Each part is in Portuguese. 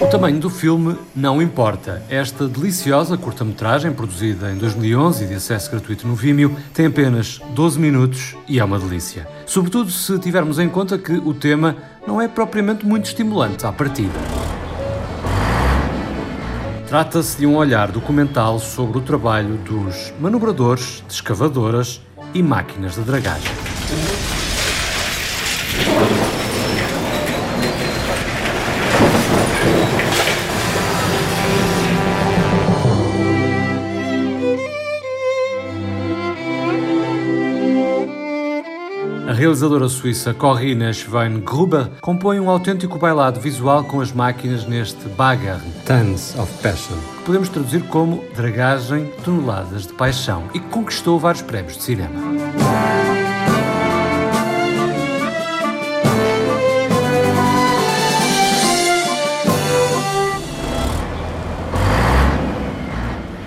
O tamanho do filme não importa. Esta deliciosa curta-metragem, produzida em 2011 e de acesso gratuito no Vimeo, tem apenas 12 minutos e é uma delícia. Sobretudo se tivermos em conta que o tema não é propriamente muito estimulante à partida. Trata-se de um olhar documental sobre o trabalho dos manobradores, de escavadoras e máquinas de dragagem. Realizadora suíça Corinna Schwein-Gruber compõe um autêntico bailado visual com as máquinas neste Bagger, Tons of Passion, que podemos traduzir como dragagem toneladas de paixão e conquistou vários prémios de cinema.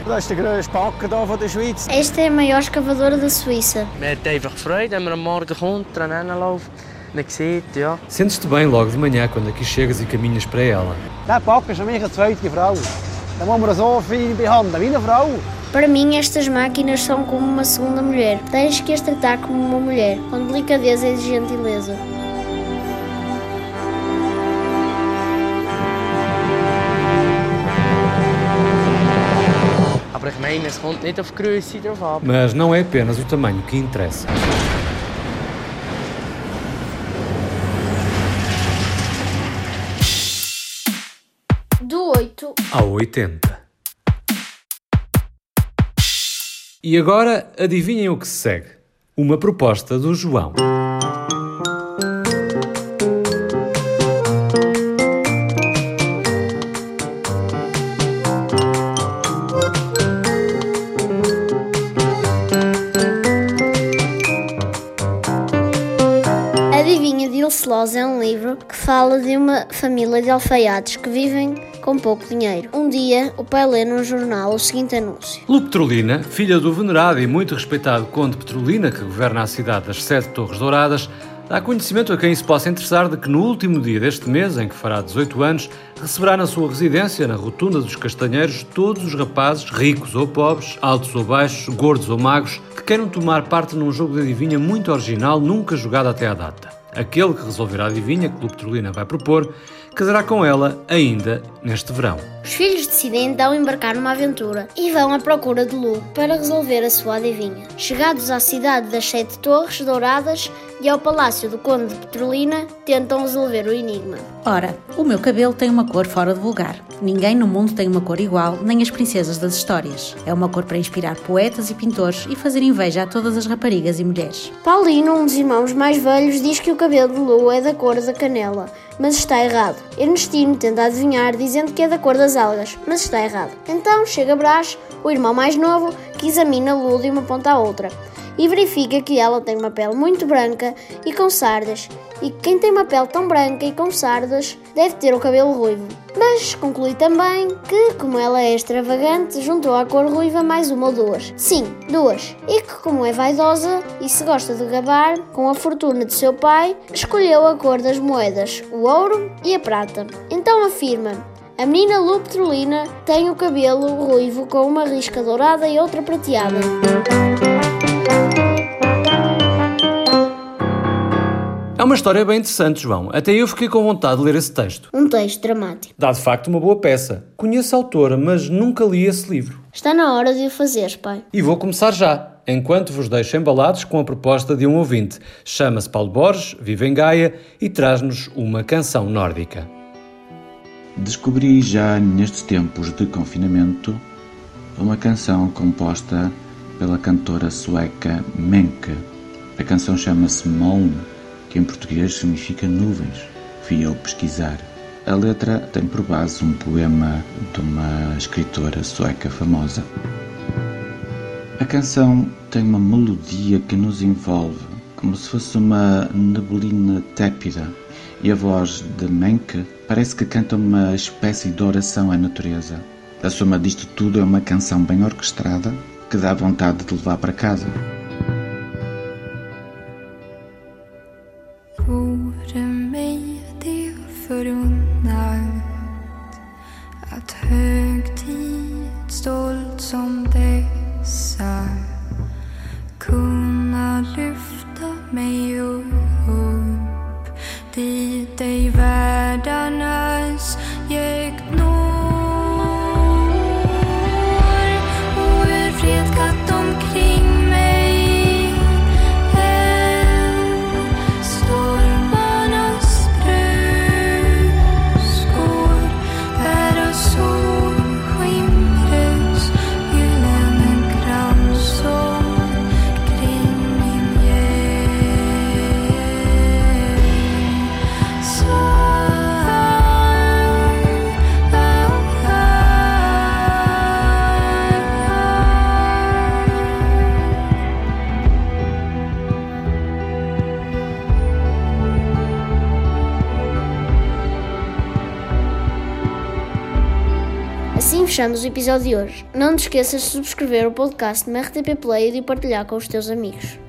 Das ist der grösste Backen hier von der Schweiz. Esta é a maior escavadora da Suíça. Man hat einfach Freude, wenn man am Morgen kommt, dran läuft, man sieht, ja. Sentes-te bem logo de manhã quando aqui chegas e caminhas para ela. Der Backen ist eine zweite Frau. Da muss man so fein behandeln, wie eine Frau. Para mim, estas máquinas são como uma segunda mulher. Tens que as tratar como uma mulher, com delicadeza e gentileza. Auf die Größe drauf an. Mas não é apenas o tamanho que interessa. Do 8 ao 80. E agora adivinhem o que se segue? Uma proposta do João. É um livro que fala de uma família de alfaiates que vivem com pouco dinheiro. Um dia, o pai lê num jornal o seguinte anúncio. Lu Petrolina, filha do venerado e muito respeitado Conde Petrolina, que governa a cidade das Sete Torres Douradas, dá conhecimento a quem se possa interessar de que no último dia deste mês, em que fará 18 anos, receberá na sua residência, na Rotunda dos Castanheiros, todos os rapazes, ricos ou pobres, altos ou baixos, gordos ou magros, que queiram tomar parte num jogo de adivinha muito original, nunca jogado até à data. Aquele que resolver a adivinha que Lu Petrolina vai propor, casará com ela ainda neste verão. Os filhos decidem então embarcar numa aventura e vão à procura de Lu para resolver a sua adivinha. Chegados à cidade das Sete Torres Douradas e ao palácio do Conde de Petrolina, tentam resolver o enigma. Ora, o meu cabelo tem uma cor fora de vulgar. Ninguém no mundo tem uma cor igual, nem as princesas das histórias. É uma cor para inspirar poetas e pintores e fazer inveja a todas as raparigas e mulheres. Paulino, um dos irmãos mais velhos, diz que o cabelo de Lu é da cor da canela, mas está errado. Ernestino tenta adivinhar dizendo que é da cor das algas, mas está errado. Então chega Brás, o irmão mais novo, que examina Lu de uma ponta à outra e verifica que ela tem uma pele muito branca e com sardas, e que quem tem uma pele tão branca e com sardas deve ter o cabelo ruivo. Mas conclui também que, como ela é extravagante, juntou à cor ruiva mais uma ou duas. Sim, duas. E que, como é vaidosa e se gosta de gabar com a fortuna de seu pai, escolheu a cor das moedas, o ouro e a prata. Então afirma: a menina Lu Petrolina tem o cabelo ruivo com uma risca dourada e outra prateada. Uma história bem interessante, João. Até eu fiquei com vontade de ler esse texto. Um texto dramático. Dá de facto uma boa peça. Conheço a autora, mas nunca li esse livro. Está na hora de o fazeres, pai. E vou começar já, enquanto vos deixo embalados com a proposta de um ouvinte. Chama-se Paulo Borges, vive em Gaia e traz-nos uma canção nórdica. Descobri já nestes tempos de confinamento uma canção composta pela cantora sueca Menke. A canção chama-se Moln, que em português significa nuvens. Fui eu pesquisar. A letra tem por base um poema de uma escritora sueca famosa. A canção tem uma melodia que nos envolve, como se fosse uma neblina tépida, e a voz de Menke parece que canta uma espécie de oração à natureza. A soma disto tudo é uma canção bem orquestrada que dá vontade de levar para casa. Att högtid stolt som dig Assim fechamos o episódio de hoje. Não te esqueças de subscrever o podcast no RTP Play e de partilhar com os teus amigos.